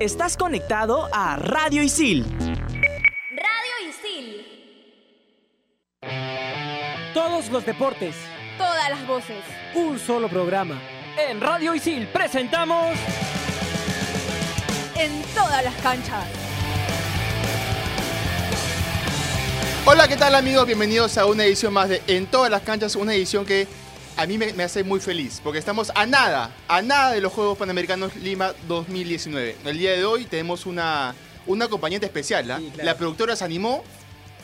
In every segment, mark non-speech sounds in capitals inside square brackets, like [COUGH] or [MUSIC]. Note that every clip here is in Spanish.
Estás conectado a Radio Isil. Radio Isil. Todos los deportes. Todas las voces. Un solo programa. En Radio Isil presentamos... En todas las canchas. Hola, ¿qué tal amigos? Bienvenidos a una edición más de En todas las canchas, una edición que a mí me, me hace muy feliz, porque estamos a nada, a nada de los Juegos Panamericanos Lima 2019. El día de hoy tenemos una, una acompañante especial, ¿ah? Sí, claro. La productora se animó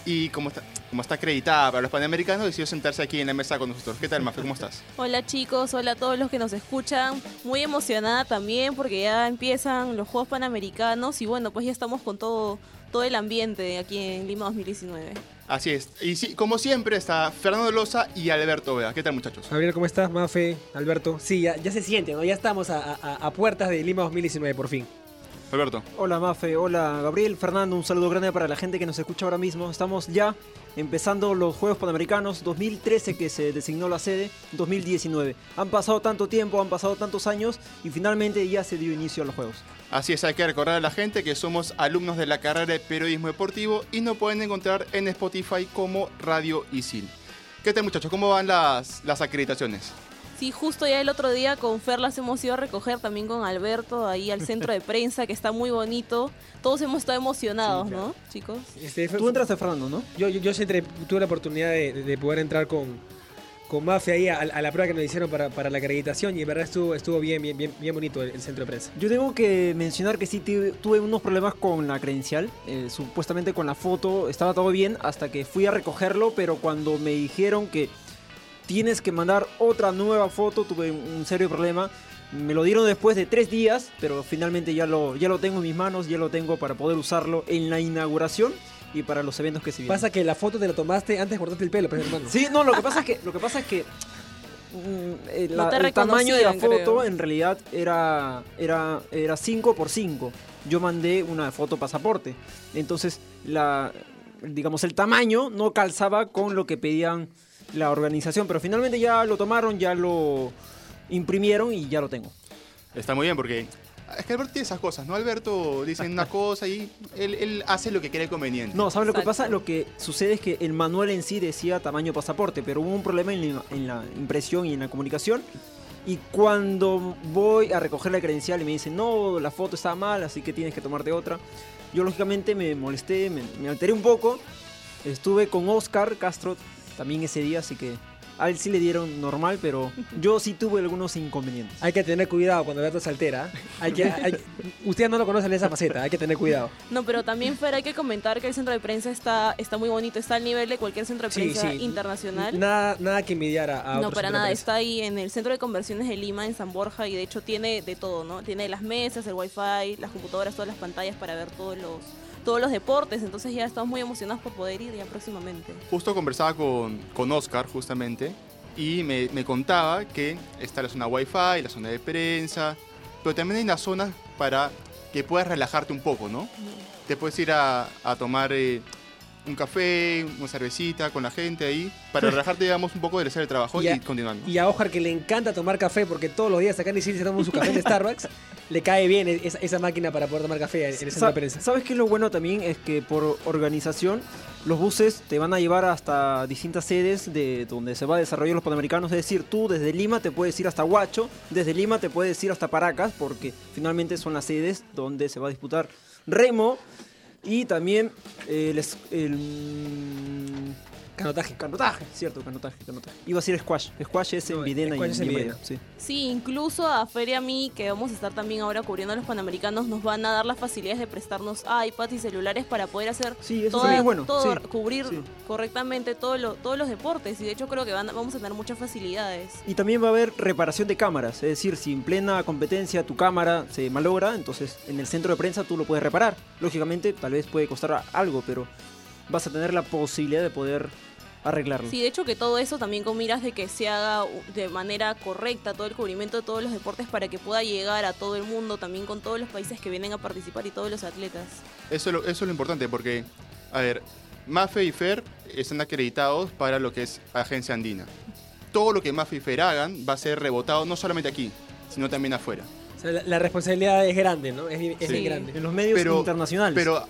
y como está, como está acreditada para los Panamericanos, decidió sentarse aquí en la mesa con nosotros. ¿Qué tal, Mafe? ¿Cómo estás? [LAUGHS] Hola chicos, hola a todos los que nos escuchan. Muy emocionada también porque ya empiezan los Juegos Panamericanos y bueno, pues ya estamos con todo, todo el ambiente aquí en Lima 2019. Así es. Y sí, como siempre está Fernando Loza y Alberto Vega. ¿Qué tal, muchachos? Javier, ¿cómo estás? Mafe, Alberto. Sí, ya, ya se siente, ¿no? Ya estamos a, a- a puertas de Lima 2019, por fin. Alberto. Hola Mafe, hola Gabriel, Fernando, un saludo grande para la gente que nos escucha ahora mismo. Estamos ya empezando los Juegos Panamericanos 2013 que se designó la sede, 2019. Han pasado tanto tiempo, han pasado tantos años y finalmente ya se dio inicio a los Juegos. Así es, hay que recordar a la gente que somos alumnos de la carrera de periodismo deportivo y nos pueden encontrar en Spotify como Radio Isil. ¿Qué tal muchachos? ¿Cómo van las, las acreditaciones? Sí, justo ya el otro día con Fer las hemos ido a recoger también con Alberto ahí al centro de prensa que está muy bonito. Todos hemos estado emocionados, Sí, claro. ¿no, chicos? Este, Tú entraste Fernando, ¿no? Yo, yo, entré- tuve la oportunidad de, de poder entrar con, con Mafe ahí a, la prueba que nos hicieron para, la acreditación y en verdad estuvo, estuvo bien, bien, bien, bonito el, el centro de prensa. Yo tengo que mencionar que sí tuve, tuve unos problemas con la credencial, eh, supuestamente con la foto estaba todo bien hasta que fui a recogerlo, pero cuando me dijeron que tienes que mandar otra nueva foto, tuve un serio problema. Me lo dieron después de tres días, pero finalmente ya lo, ya lo tengo en mis manos, ya lo tengo para poder usarlo en la inauguración y para los eventos que se vienen. Pasa que la foto te la tomaste antes de cortarte el pelo, pues hermano. Sí, no, lo que pasa es que, lo que, pasa es que mm, eh, No el tamaño de la foto creo. en realidad era, era, era 5 por 5 Yo mandé una foto pasaporte. Entonces, la, digamos, el tamaño no calzaba con lo que pedían la organización. Pero finalmente ya lo tomaron, ya lo imprimieron y ya lo tengo. Está muy bien porque es que Alberto tiene esas cosas, ¿no? Alberto dice una [LAUGHS] cosa y él, él hace lo que cree conveniente. No, ¿sabes lo que pasa? Lo que sucede es que el manual en sí decía tamaño pasaporte, pero hubo un problema en la, en la impresión y en la comunicación. Y cuando voy a recoger la credencial y me dicen, no, la foto está mal, así que tienes que tomarte otra. Yo lógicamente me molesté, me, me alteré un poco. Estuve con Oscar Castro también ese día, así que a él sí le dieron normal, pero yo sí tuve algunos inconvenientes. Hay que tener cuidado cuando Alberto se altera. Hay que, hay- ustedes no lo conocen en esa faceta, hay que tener cuidado. No, pero también Fer, hay que comentar que el centro de prensa está, está muy bonito, está al nivel de cualquier centro de prensa sí. internacional. Nada, nada que envidiar a, a No, otro para nada, está ahí en el centro de conversiones de Lima, en San Borja, y de hecho tiene de todo, ¿no? Tiene las mesas, el wifi, las computadoras, todas las pantallas para ver todos los, todos los deportes, entonces ya estamos muy emocionados por poder ir ya próximamente. Justo conversaba con, con Oscar, justamente, y me, me contaba que está la zona Wi-Fi, la zona de prensa, pero también hay una zona para que puedas relajarte un poco, ¿no? Te puedes ir a, a tomar eh, un café, una cervecita con la gente ahí, para [LAUGHS] relajarte, digamos, un poco del hacer el trabajo Y y, a- continuando. Y a Oscar que le encanta tomar café porque todos los días acá en Isil se toma su café en [LAUGHS] Starbucks, le cae bien esa, esa máquina para poder tomar café en el centro de prensa. ¿Sabes qué es lo bueno también? Es que por organización los buses te van a llevar hasta distintas sedes de donde se va a desarrollar los Panamericanos. Es decir, tú desde Lima te puedes ir hasta Huacho, desde Lima te puedes ir hasta Paracas, porque finalmente son las sedes donde se va a disputar remo y también el, es- el Canotaje. canotaje, cierto, canotaje, canotaje. Iba a decir squash, squash es en No, Videna y en Videna. sí. Sí, incluso a Feria y a mí, que vamos a estar también ahora cubriendo a los Panamericanos, nos van a dar las facilidades de prestarnos iPads y celulares para poder hacer Sí, eso toda- bueno. todo, sí. cubrir sí. correctamente todo lo- todos los deportes y de hecho creo que van- vamos a tener muchas facilidades. Y también va a haber reparación de cámaras, es decir, si en plena competencia tu cámara se malogra, entonces en el centro de prensa tú lo puedes reparar. Lógicamente, tal vez puede costar algo, pero vas a tener la posibilidad de poder arreglarlo. Sí, de hecho que todo eso también con miras de que se haga de manera correcta todo el cubrimiento de todos los deportes para que pueda llegar a todo el mundo, también con todos los países que vienen a participar y todos los atletas. Eso, es lo- eso es lo importante porque, a ver, Mafe y Fer están acreditados para lo que es Agencia Andina. Todo lo que Mafe y Fer hagan va a ser rebotado no solamente aquí, sino también afuera. O sea, la, la responsabilidad es grande, ¿no? Es, es Sí. grande. En los medios Pero- internacionales. Pero,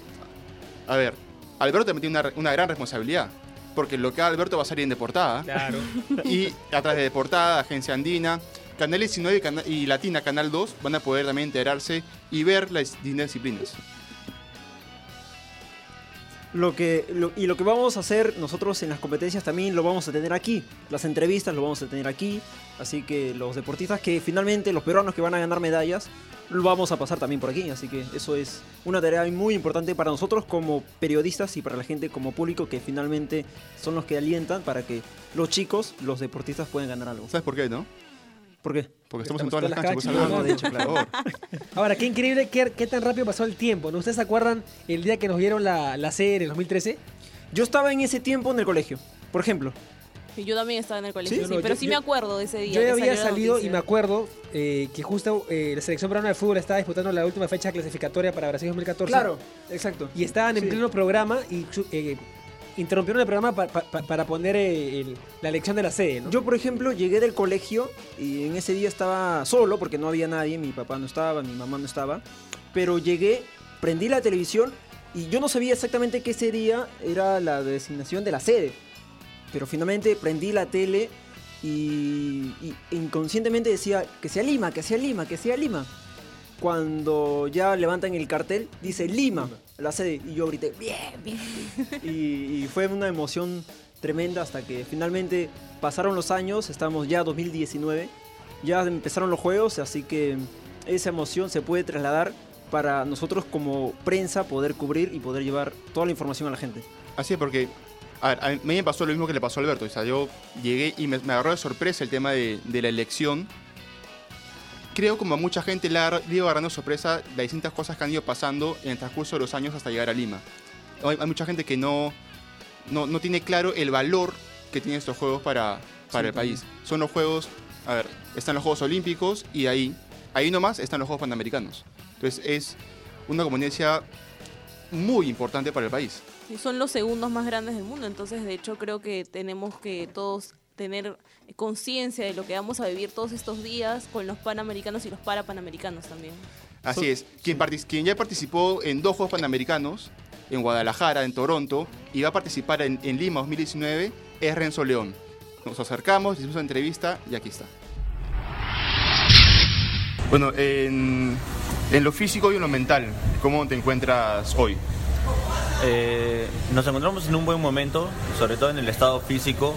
a ver, Alberto también tiene una, una gran responsabilidad. Porque lo que haga Alberto va a salir en Deportada. Claro. [LAUGHS] Y a través de Deportada, Agencia Andina, Canal 19 y, Cana- y Latina, Canal 2, van a poder también enterarse y ver las distintas disciplinas. Lo que, y lo que vamos a hacer nosotros en las competencias también lo vamos a tener aquí. Las entrevistas lo vamos a tener aquí. Así que los deportistas que finalmente, los peruanos que van a ganar medallas, lo vamos a pasar también por aquí. Así que eso es una tarea muy importante para nosotros como periodistas y para la gente como público que finalmente son los que alientan para que los chicos, los deportistas puedan ganar algo. ¿Sabes por qué, no? ¿Por qué? Porque estamos, Estamos en todas las todas canchas, las pues, canchas, Alberto. ¿no? Por favor. Ahora, qué increíble qué, qué tan rápido pasó el tiempo, ¿no? ¿Ustedes se acuerdan el día que nos dieron la, la serie en el 2013? Yo estaba en ese tiempo en el colegio. Por ejemplo, Y yo también estaba en el colegio, Sí, sí, no, pero yo- sí me acuerdo de ese día. Yo que ya había salió la salido y me acuerdo eh, que justo eh, la selección peruana de fútbol estaba disputando la última fecha clasificatoria para Brasil 2014. claro, exacto. Y estaban en Sí. pleno programa y eh, interrumpieron el programa pa- pa- pa- para poner eh, la elección de la sede, ¿no? Yo, por ejemplo, llegué del colegio y en ese día estaba solo porque no había nadie, mi papá no estaba, mi mamá no estaba, pero llegué, prendí la televisión y yo no sabía exactamente que ese día era la designación de la sede, pero finalmente prendí la tele y, y inconscientemente decía que sea Lima, que sea Lima, que sea Lima. Cuando ya levantan el cartel, dice Lima, la sede, y yo grité, bien, bien. [LAUGHS] Y, y fue una emoción tremenda hasta que finalmente pasaron los años, estamos ya 2019, ya empezaron los juegos, así que esa emoción se puede trasladar para nosotros como prensa poder cubrir y poder llevar toda la información a la gente. Así es, porque a, ver, a mí me pasó lo mismo que le pasó a Alberto. O sea, yo llegué y me, me agarró de sorpresa el tema de, de la elección. Creo como a mucha gente le, le iba agarrando sorpresa las distintas cosas que han ido pasando en el transcurso de los años hasta llegar a Lima. Hay, hay mucha gente que no, no, no tiene claro el valor que tienen estos juegos para, para Sí, el país. Son los juegos, a ver, están los Juegos Olímpicos y ahí, ahí nomás están los Juegos Panamericanos. Entonces es una competencia muy importante para el país. Y son los segundos más grandes del mundo, entonces de hecho creo que tenemos que todos tener conciencia de lo que vamos a vivir todos estos días con los panamericanos y los parapanamericanos también. Así es. Quien, partic- quien ya participó en dos Juegos Panamericanos, en Guadalajara, en Toronto, y va a participar en, en Lima 2019, es Renzo León. Nos acercamos, hicimos una entrevista y aquí está. Bueno, en, en lo físico y en lo mental, ¿cómo te encuentras hoy? Eh, nos encontramos en un buen momento, sobre todo en el estado físico.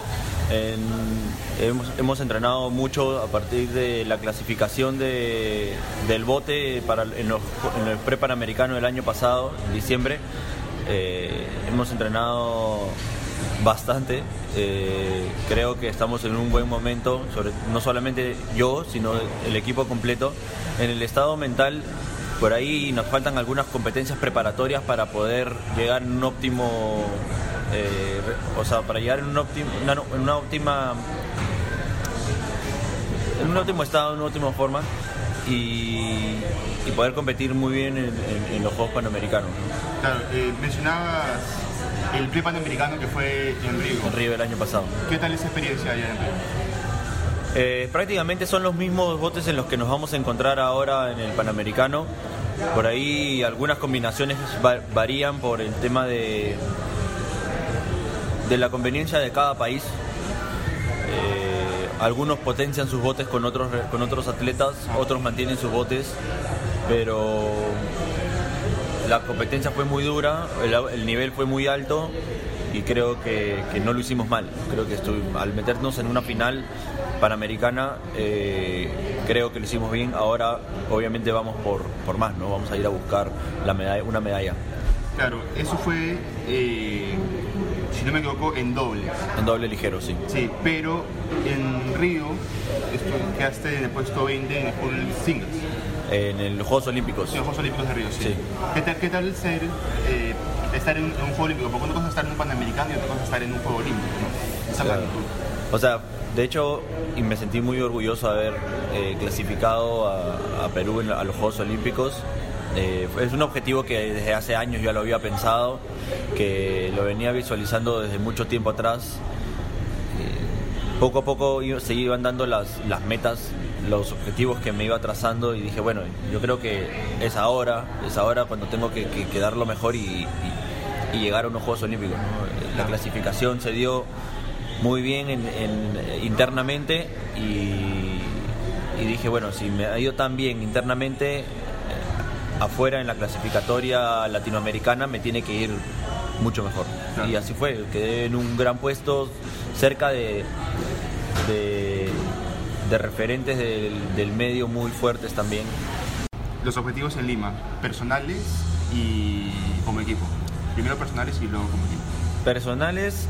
Hemos, entrenado mucho a partir de la clasificación de- del bote para, en, el pre-panamericano del año pasado, en diciembre. Eh, hemos entrenado bastante. Eh, creo que estamos en un buen momento, no solamente yo, sino el equipo completo. En el estado mental, por ahí nos faltan algunas competencias preparatorias para poder llegar en un óptimo, eh, o sea, para llegar en un óptimo, una, en una óptima, en un óptimo estado, en una óptima forma y, y poder competir muy bien en, en- en los Juegos Panamericanos, ¿no? Claro, eh, mencionabas el pre-panamericano que fue en Río. en Río el año pasado. ¿Qué tal esa experiencia allá en Río? Eh, prácticamente son los mismos botes en los que nos vamos a encontrar ahora en el Panamericano. Por ahí algunas combinaciones va- varían por el tema de, de la conveniencia de cada país. Eh, algunos potencian sus botes con otros, con otros atletas, otros mantienen sus botes, pero la competencia fue muy dura, el nivel fue muy alto y creo que, que no lo hicimos mal. Creo que estu- al meternos en una final panamericana, eh, creo que lo hicimos bien. Ahora, obviamente, vamos por, por más, ¿no? Vamos a ir a buscar la medalla, una medalla Claro, eso fue, eh, si no me equivoco, en doble. en doble ligero, sí. Sí, pero en Río quedaste en el puesto 20 en el singles. En los Juegos Olímpicos. Sí, los Juegos Olímpicos de Río, sí. Sí. ¿Qué, tal, ¿Qué tal ser, eh, estar en, un- en un Juego Olímpico? Porque una cosa es estar en un Panamericano y otra cosa es estar en un Juego Olímpico, ¿no? Esa Claro. magnitud. O sea, de hecho, y me sentí muy orgulloso de haber eh, clasificado a, a Perú en a los Juegos Olímpicos. Eh, es un objetivo que desde hace años ya lo había pensado, que lo venía visualizando desde mucho tiempo atrás. Eh, poco a poco se iban dando las, las metas los objetivos que me iba trazando y dije, bueno, yo creo que es ahora, es ahora cuando tengo que, que- que dar lo mejor y, y- y llegar a unos Juegos Olímpicos. ¿no? La clasificación se dio muy bien en- en- internamente y, y dije, bueno, si me ha ido tan bien internamente, eh, afuera en la clasificatoria latinoamericana me tiene que ir mucho mejor. Claro. Y así fue, quedé en un gran puesto cerca de, de, de referentes del, del medio muy fuertes también. Los objetivos en Lima, personales y como equipo. Primero personales y luego como equipo. Personales,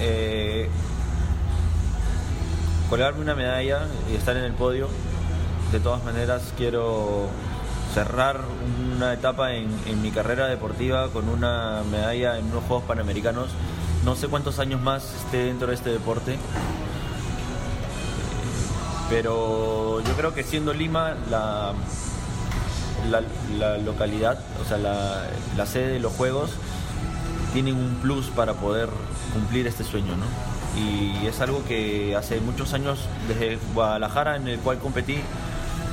eh, colgarme una medalla y estar en el podio. De todas maneras, quiero cerrar una etapa en, en mi carrera deportiva con una medalla en unos Juegos Panamericanos. No sé cuántos años más esté dentro de este deporte. Pero yo creo que siendo Lima la, la, la localidad, o sea, la, la sede de los Juegos, tienen un plus para poder cumplir este sueño, ¿no? Y es algo que hace muchos años, desde Guadalajara, en el cual competí,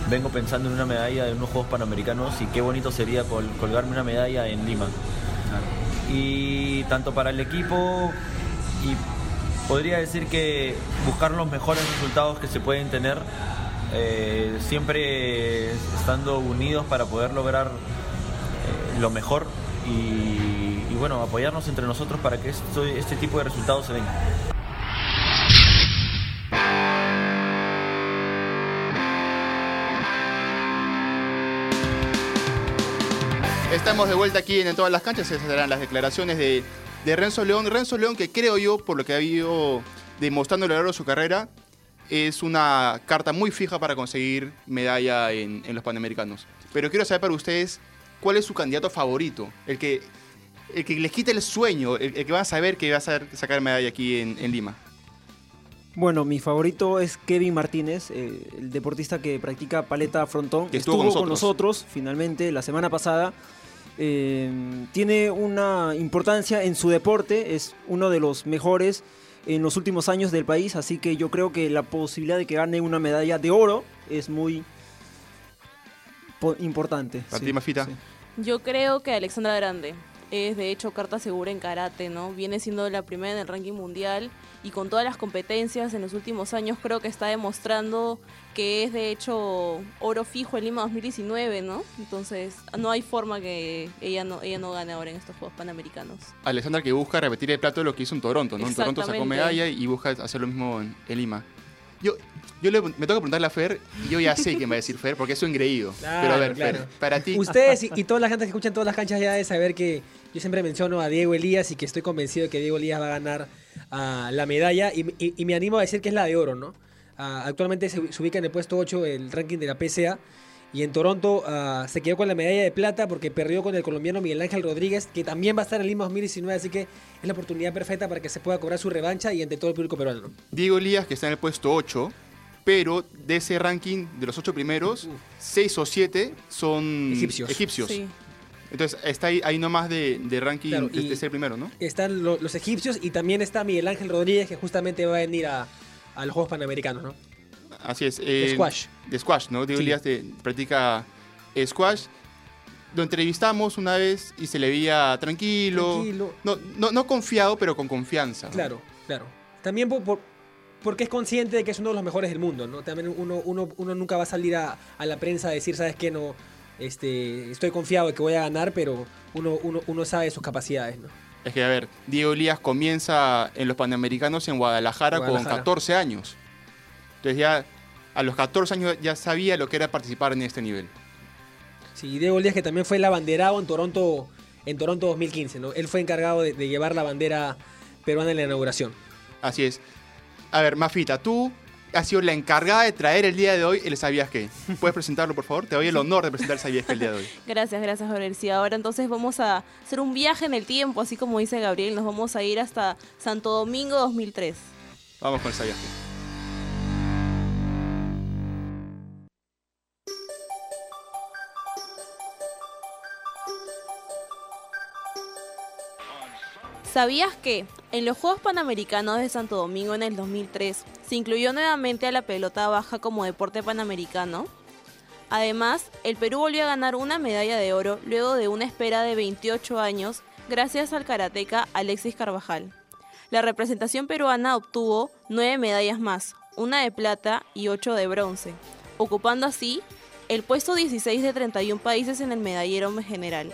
vengo pensando en una medalla de unos Juegos Panamericanos y qué bonito sería col- colgarme una medalla en Lima. Y tanto para el equipo y podría decir que buscar los mejores resultados que se pueden tener, eh, siempre estando unidos para poder lograr eh, lo mejor y, bueno, apoyarnos entre nosotros para que esto- este tipo de resultados se den. Estamos de vuelta aquí en, En todas las canchas. Esas serán las declaraciones de, de Renzo León. Renzo León, que creo yo, por lo que ha ido demostrando a lo largo de su carrera, es una carta muy fija para conseguir medalla en, en los Panamericanos. Pero quiero saber para ustedes cuál es su candidato favorito. El que, el que les quite el sueño, el, el que van a saber que va a sacar medalla aquí en, en Lima. Bueno, mi favorito es Kevin Martínez, eh, el deportista que practica paleta frontón. Que estuvo con con nosotros, finalmente, la semana pasada. Eh, tiene una importancia en su deporte, es uno de los mejores en los últimos años del país, así que yo creo que la posibilidad de que gane una medalla de oro es muy po- importante. ¿Para sí, ti, Mafita? sí. Yo creo que Alexandra Grande es de hecho carta segura en karate, ¿no? Viene siendo la primera en el ranking mundial y con todas las competencias en los últimos años creo que está demostrando que es de hecho oro fijo en Lima 2019, ¿no? Entonces no hay forma que ella no, ella no gane ahora en estos Juegos Panamericanos. Alexander que busca repetir el plato de lo que hizo en Toronto, ¿no? En Toronto sacó medalla y busca hacer lo mismo en, en Lima. Yo, yo le- me toca preguntarle a Fer, y yo ya sé quién va a decir Fer, porque es su engreído. Claro, Pero a ver, claro. Fer, para ti, Ustedes y, y toda la gente que escuchan todas las canchas ya de saber que yo siempre menciono a Diego Elías y que estoy convencido de que Diego Elías va a ganar la medalla y, y- y me animo a decir que es la de oro, ¿no? Ah, actualmente se, se ubica en el puesto 8 del ranking de la PCA y en Toronto ah, se quedó con la medalla de plata porque perdió con el colombiano Miguel Ángel Rodríguez, que también va a estar en Lima 2019, así que es la oportunidad perfecta para que se pueda cobrar su revancha y ante todo el público peruano. ¿no? Diego Elías, que está en el puesto 8, pero de ese ranking, de los 8 primeros, 6 o 7 son Egipcios. egipcios. Sí. Entonces está ahí, ahí nomás de, de ranking Claro, de, de ser primero, ¿no? Están lo- los egipcios y también está Miguel Ángel Rodríguez, que justamente va a venir a, a los Juegos Panamericanos, ¿no? Así es. De eh, squash. De squash, ¿no? Diego Sí. Elías de- practica eh, squash. Lo entrevistamos una vez y se le veía tranquilo. Tranquilo. No, no, no confiado, pero con confianza. ¿no? Claro, claro. También por, por- porque es consciente de que es uno de los mejores del mundo, ¿no? También uno, uno, uno nunca va a salir a, a la prensa a decir, ¿sabes qué? No, este, estoy confiado de que voy a ganar, pero uno, uno, uno sabe sus capacidades, ¿no? Es que, a ver, Diego Elías comienza en los Panamericanos en Guadalajara, Guadalajara. con 14 años. Entonces ya a los 14 años ya sabía lo que era participar en este nivel. Sí, Diego Díaz que también fue el abanderado en Toronto, en Toronto 2015, ¿no? Él fue encargado de, de llevar la bandera peruana en la inauguración. Así es. A ver, Mafita, tú has sido la encargada de traer el día de hoy el ¿Sabías qué? ¿Puedes presentarlo, por favor? Te doy el honor de presentar el ¿Sabías qué el día de hoy? [LAUGHS] Gracias, gracias, Gabriel. Sí, ahora entonces vamos a hacer un viaje en el tiempo, así como dice Gabriel. Nos vamos a ir hasta Santo Domingo 2003. Vamos con el ¿Sabías qué? ¿Sabías que en los Juegos Panamericanos de Santo Domingo en el 2003 se incluyó nuevamente a la pelota baja como deporte panamericano? Además, el Perú volvió a ganar una medalla de oro luego de una espera de 28 años gracias al karateca Alexis Carvajal. La representación peruana obtuvo nueve medallas más, una de plata y ocho de bronce, ocupando así el puesto 16 de 31 países en el medallero general.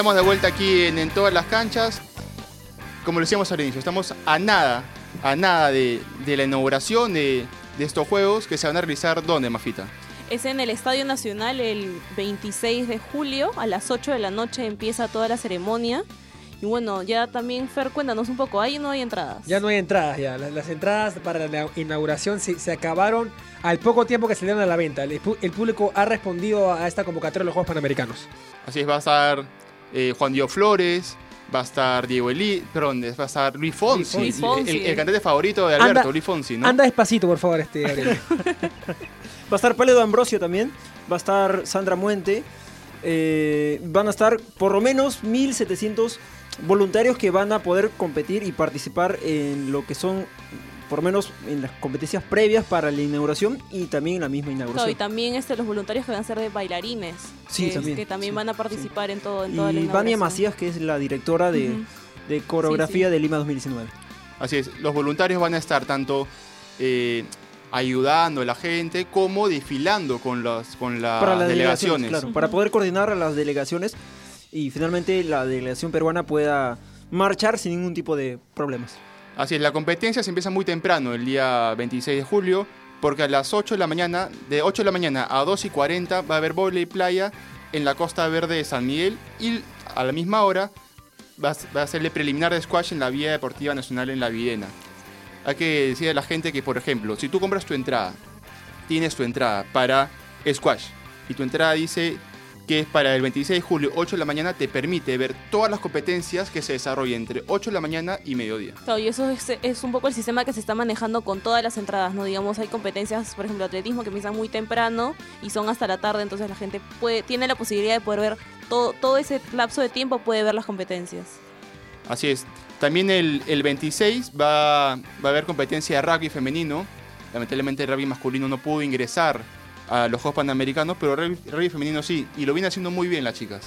Estamos de vuelta aquí en, en todas las canchas. Como lo decíamos al inicio, estamos a nada, a nada de, de la inauguración de, de estos juegos que se van a realizar ¿dónde, Mafita? Es en el Estadio Nacional el 26 de julio, a las 8 de la noche empieza toda la ceremonia. Y bueno, ya también, Fer, cuéntanos un poco, ¿hay o no hay entradas? Ya no hay entradas, ya. Las, las entradas para la inauguración se, se acabaron al poco tiempo que salieron a la venta. El público ha respondido a esta convocatoria de los Juegos Panamericanos. Así es, va a estar eh, Juan Diego Flores, va a estar Diego Eli, perdón, va a estar Luis Fonsi, Luis Fonsi. El, el cantante favorito de Alberto, Anda- Luis Fonsi, ¿no? Anda despacito, por favor, este. [LAUGHS] Va a estar Pálido Ambrosio también. Va a estar Sandra Muente. eh, van a estar por lo menos 1.700 voluntarios que van a poder competir y participar en lo que son, por lo menos en las competencias previas para la inauguración y también en la misma Claro, y inauguración. también este, los voluntarios que van a ser de bailarines. Sí, que, también, Que también sí, van a participar en todo en toda la Y inauguración. Vania Macías, que es la directora de, de coreografía Sí, sí. de Lima 2019. Así es, los voluntarios van a estar tanto eh, ayudando a la gente como desfilando con las, con las para las delegaciones. delegaciones, claro, para poder coordinar a las delegaciones y finalmente la delegación peruana pueda marchar sin ningún tipo de problemas. Así es, la competencia se empieza muy temprano, el día 26 de julio, porque a las 8 de la mañana, de 8 de la mañana a 2 y 40 va a haber y playa en la Costa Verde de San Miguel y a la misma hora va a, va a ser el preliminar de squash en la Vía Deportiva Nacional en La Videna. Hay que decir a la gente que, por ejemplo, si tú compras tu entrada, tienes tu entrada para squash y tu entrada dice que es para el 26 de julio, 8 de la mañana, te permite ver todas las competencias que se desarrollan entre 8 de la mañana y mediodía. Claro, y eso es, es un poco el sistema que se está manejando con todas las entradas, ¿no? Digamos, hay competencias, por ejemplo, atletismo que empiezan muy temprano y son hasta la tarde, entonces la gente puede, tiene la posibilidad de poder ver todo, todo ese lapso de tiempo, puede ver las competencias. Así es. También el, el 26 va, va a haber competencia de rugby femenino. Lamentablemente el rugby masculino no pudo ingresar a los Juegos Panamericanos, pero rugby, rugby femenino sí. Y lo viene haciendo muy bien las chicas.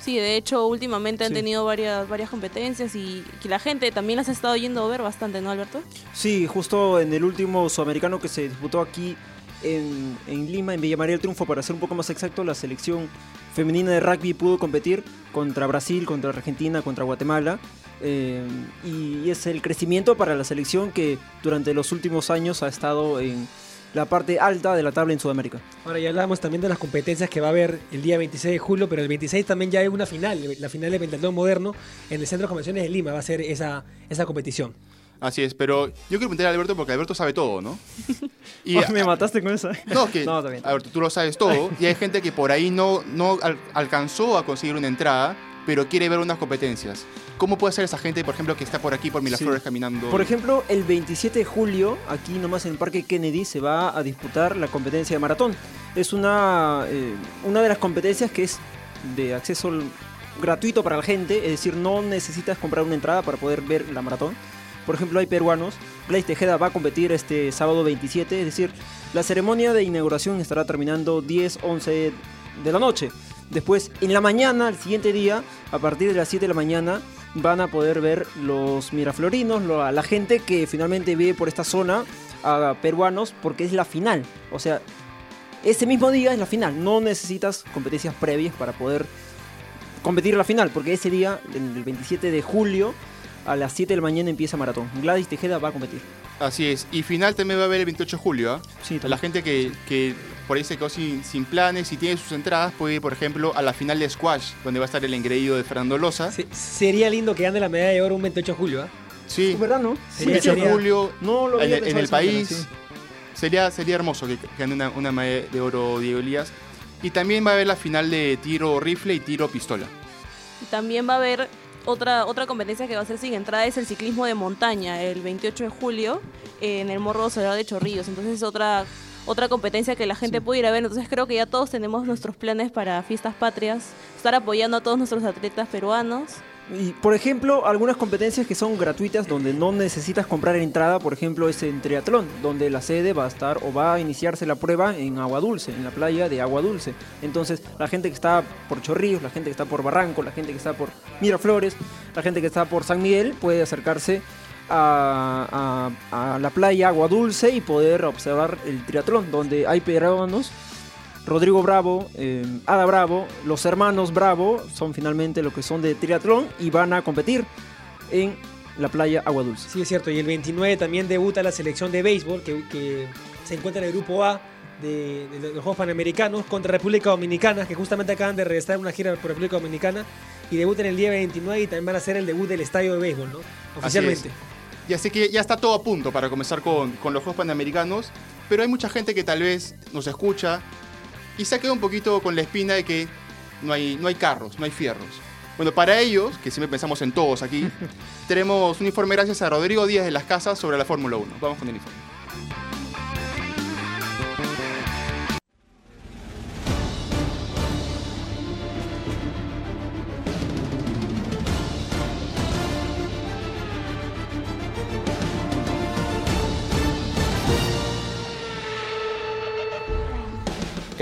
Sí, de hecho, últimamente han Sí. tenido varias, varias competencias y que la gente también las ha estado yendo a ver bastante, ¿no, Alberto? Sí, justo en el último sudamericano que se disputó aquí en, en Lima, en Villa María del Triunfo, para ser un poco más exacto, la selección femenina de rugby pudo competir contra Brasil, contra Argentina, contra Guatemala. eh, y es el crecimiento para la selección que durante los últimos años ha estado en la parte alta de la tabla en Sudamérica. Ahora ya hablábamos también de las competencias que va a haber el día 26 de julio, pero el 26 también ya hay una final, la final de pentatlón moderno en el Centro de Convenciones de Lima va a ser esa, esa competición. Así es, pero yo quiero preguntar a Alberto porque Alberto sabe todo, ¿no? [LAUGHS] Y, Me mataste con esa. No, que [LAUGHS] No. Alberto, tú lo sabes todo. Y hay gente que por ahí no, no al- alcanzó a conseguir una entrada, pero quiere ver unas competencias. ¿Cómo puede ser esa gente, por ejemplo, que está por aquí por Miraflores Sí. caminando? Por ejemplo, el 27 de julio, aquí nomás en el Parque Kennedy, se va a disputar la competencia de maratón. Es una, eh, una de las competencias que es de acceso gratuito para la gente, es decir, no necesitas comprar una entrada para poder ver la maratón. Por ejemplo, hay peruanos. Gladys Tejeda va a competir este sábado 27, es decir, la ceremonia de inauguración estará terminando 10, 11 de la noche. Después, en la mañana, el siguiente día, a partir de las 7 de la mañana, van a poder ver los miraflorinos, lo- a la gente que finalmente vive por esta zona, a peruanos, porque es la final. O sea, ese mismo día es la final. No necesitas competencias previas para poder competir la final, porque ese día, el 27 de julio, a las 7 de la mañana empieza maratón. Gladys Tejeda va a competir. Así es. Y final también va a haber el 28 de julio. ¿ah? Sí, La también. gente que, que por ahí se quedó sin, sin planes y tiene sus entradas puede ir, por ejemplo, a la final de Squash, donde va a estar el engreído de Fernando Loza. Se- sería lindo que gane la medalla de oro un 28 de julio, ¿ah? Sí, ¿Es verdad, no? Sería- 28 de julio No lo en, el- en manera, país. sí. Sería, sería hermoso que gane una, una medalla de oro Diego Elías. Y también va a haber la final de tiro rifle y tiro pistola. Y también va a haber otra, otra competencia que va a ser sin entrada, es el ciclismo de montaña, el 28 de julio, en el Morro Solar de Chorrillos. Entonces es otra, otra competencia que la gente puede ir a ver. Entonces creo que ya todos tenemos nuestros planes para fiestas patrias, estar apoyando a todos nuestros atletas peruanos. Y, por ejemplo, algunas competencias que son gratuitas donde no necesitas comprar entrada, por ejemplo, es en triatlón, donde la sede va a estar o va a iniciarse la prueba en Agua Dulce, en la playa de Agua Dulce. Entonces, la gente que está por Chorrillos, la gente que está por Barranco, la gente que está por Miraflores, la gente que está por San Miguel puede acercarse a, a- a la playa Agua Dulce y poder observar el triatlón, donde hay peruanos Rodrigo Bravo, eh, Ada Bravo, los hermanos Bravo son finalmente lo que son de triatlón y van a competir en la playa Agua Dulce. Sí, es cierto. Y el 29 también debuta la selección de béisbol que, que se encuentra en el grupo A de, de los Juegos Panamericanos contra República Dominicana, que justamente acaban de regresar una gira por República Dominicana y debutan el día 29 y también van a hacer el debut del estadio de béisbol, ¿no? Oficialmente. Y así que ya está todo a punto para comenzar con, con los Juegos Panamericanos, pero hay mucha gente que tal vez nos escucha y se ha quedado un poquito con la espina de que no hay, no hay carros, no hay fierros. Bueno, para ellos, que siempre pensamos en todos aquí, [LAUGHS] tenemos un informe gracias a Rodrigo Díaz de las Casas sobre la Fórmula 1. Vamos con el informe.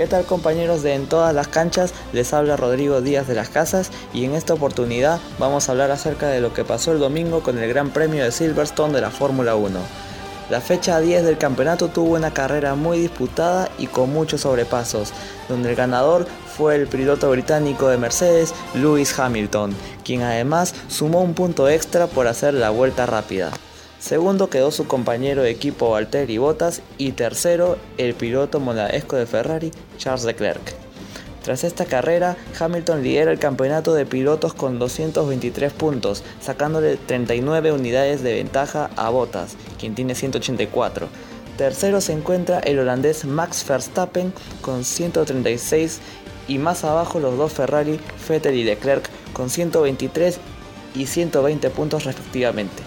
¿Qué tal compañeros de En todas las canchas? Les habla Rodrigo Díaz de las Casas y en esta oportunidad vamos a hablar acerca de lo que pasó el domingo con el Gran Premio de Silverstone de la Fórmula 1. La fecha 10 del campeonato tuvo una carrera muy disputada y con muchos sobrepasos, donde el ganador fue el piloto británico de Mercedes, Lewis Hamilton, quien además sumó un punto extra por hacer la vuelta rápida. Segundo quedó su compañero de equipo Valtteri Bottas y tercero el piloto monegasco de Ferrari, Charles Leclerc. Tras esta carrera, Hamilton lidera el campeonato de pilotos con 223 puntos, sacándole 39 unidades de ventaja a Bottas, quien tiene 184. Tercero se encuentra el holandés Max Verstappen con 136 y más abajo los dos Ferrari, Vettel y Leclerc con 123 y 120 puntos respectivamente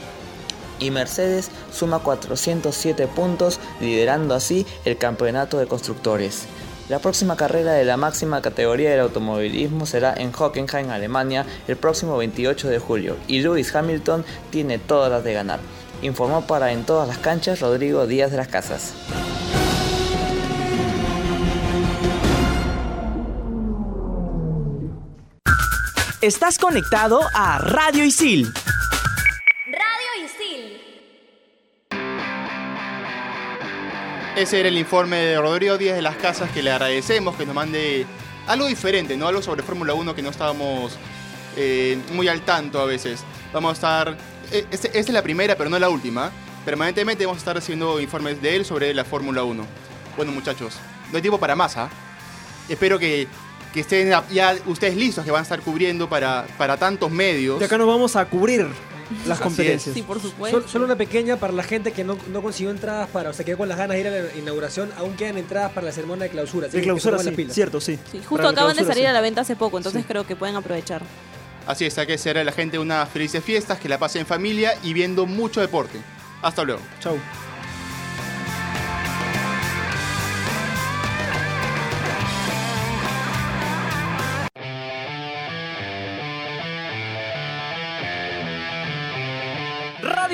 y Mercedes suma 407 puntos, liderando así el campeonato de constructores. La próxima carrera de la máxima categoría del automovilismo será en Hockenheim, Alemania, el próximo 28 de julio, y Lewis Hamilton tiene todas las de ganar. Informó para En todas las canchas Rodrigo Díaz de las Casas. Estás conectado a Radio Isil. Ese era el informe de Rodrigo Díaz de las Casas que le agradecemos que nos mande algo diferente, ¿no? Algo sobre Fórmula 1 que no estábamos eh, muy al tanto a veces. Vamos a estar... eh, este- Esta es la primera, pero no la última. Permanentemente vamos a estar haciendo informes de él sobre la Fórmula 1. Bueno, muchachos, no hay tiempo para más, ¿ah? Espero que, estén ya ustedes listos, que van a estar cubriendo para, para tantos medios. Acá nos vamos a cubrir las Así competencias. Sí, por supuesto. Sol- Solo una pequeña para la gente que no, no consiguió entradas para, o se quedó con las ganas de ir a la inauguración, aún quedan entradas para la ceremonia de clausura. así De que clausura, sí, las pilas. cierto, sí. Sí, justo Para acaban de salir sí. a la venta hace poco, entonces creo que pueden aprovechar. Así es, hay que desearle a la gente unas felices fiestas, que la pasen en familia y viendo mucho deporte. Hasta luego. Chau.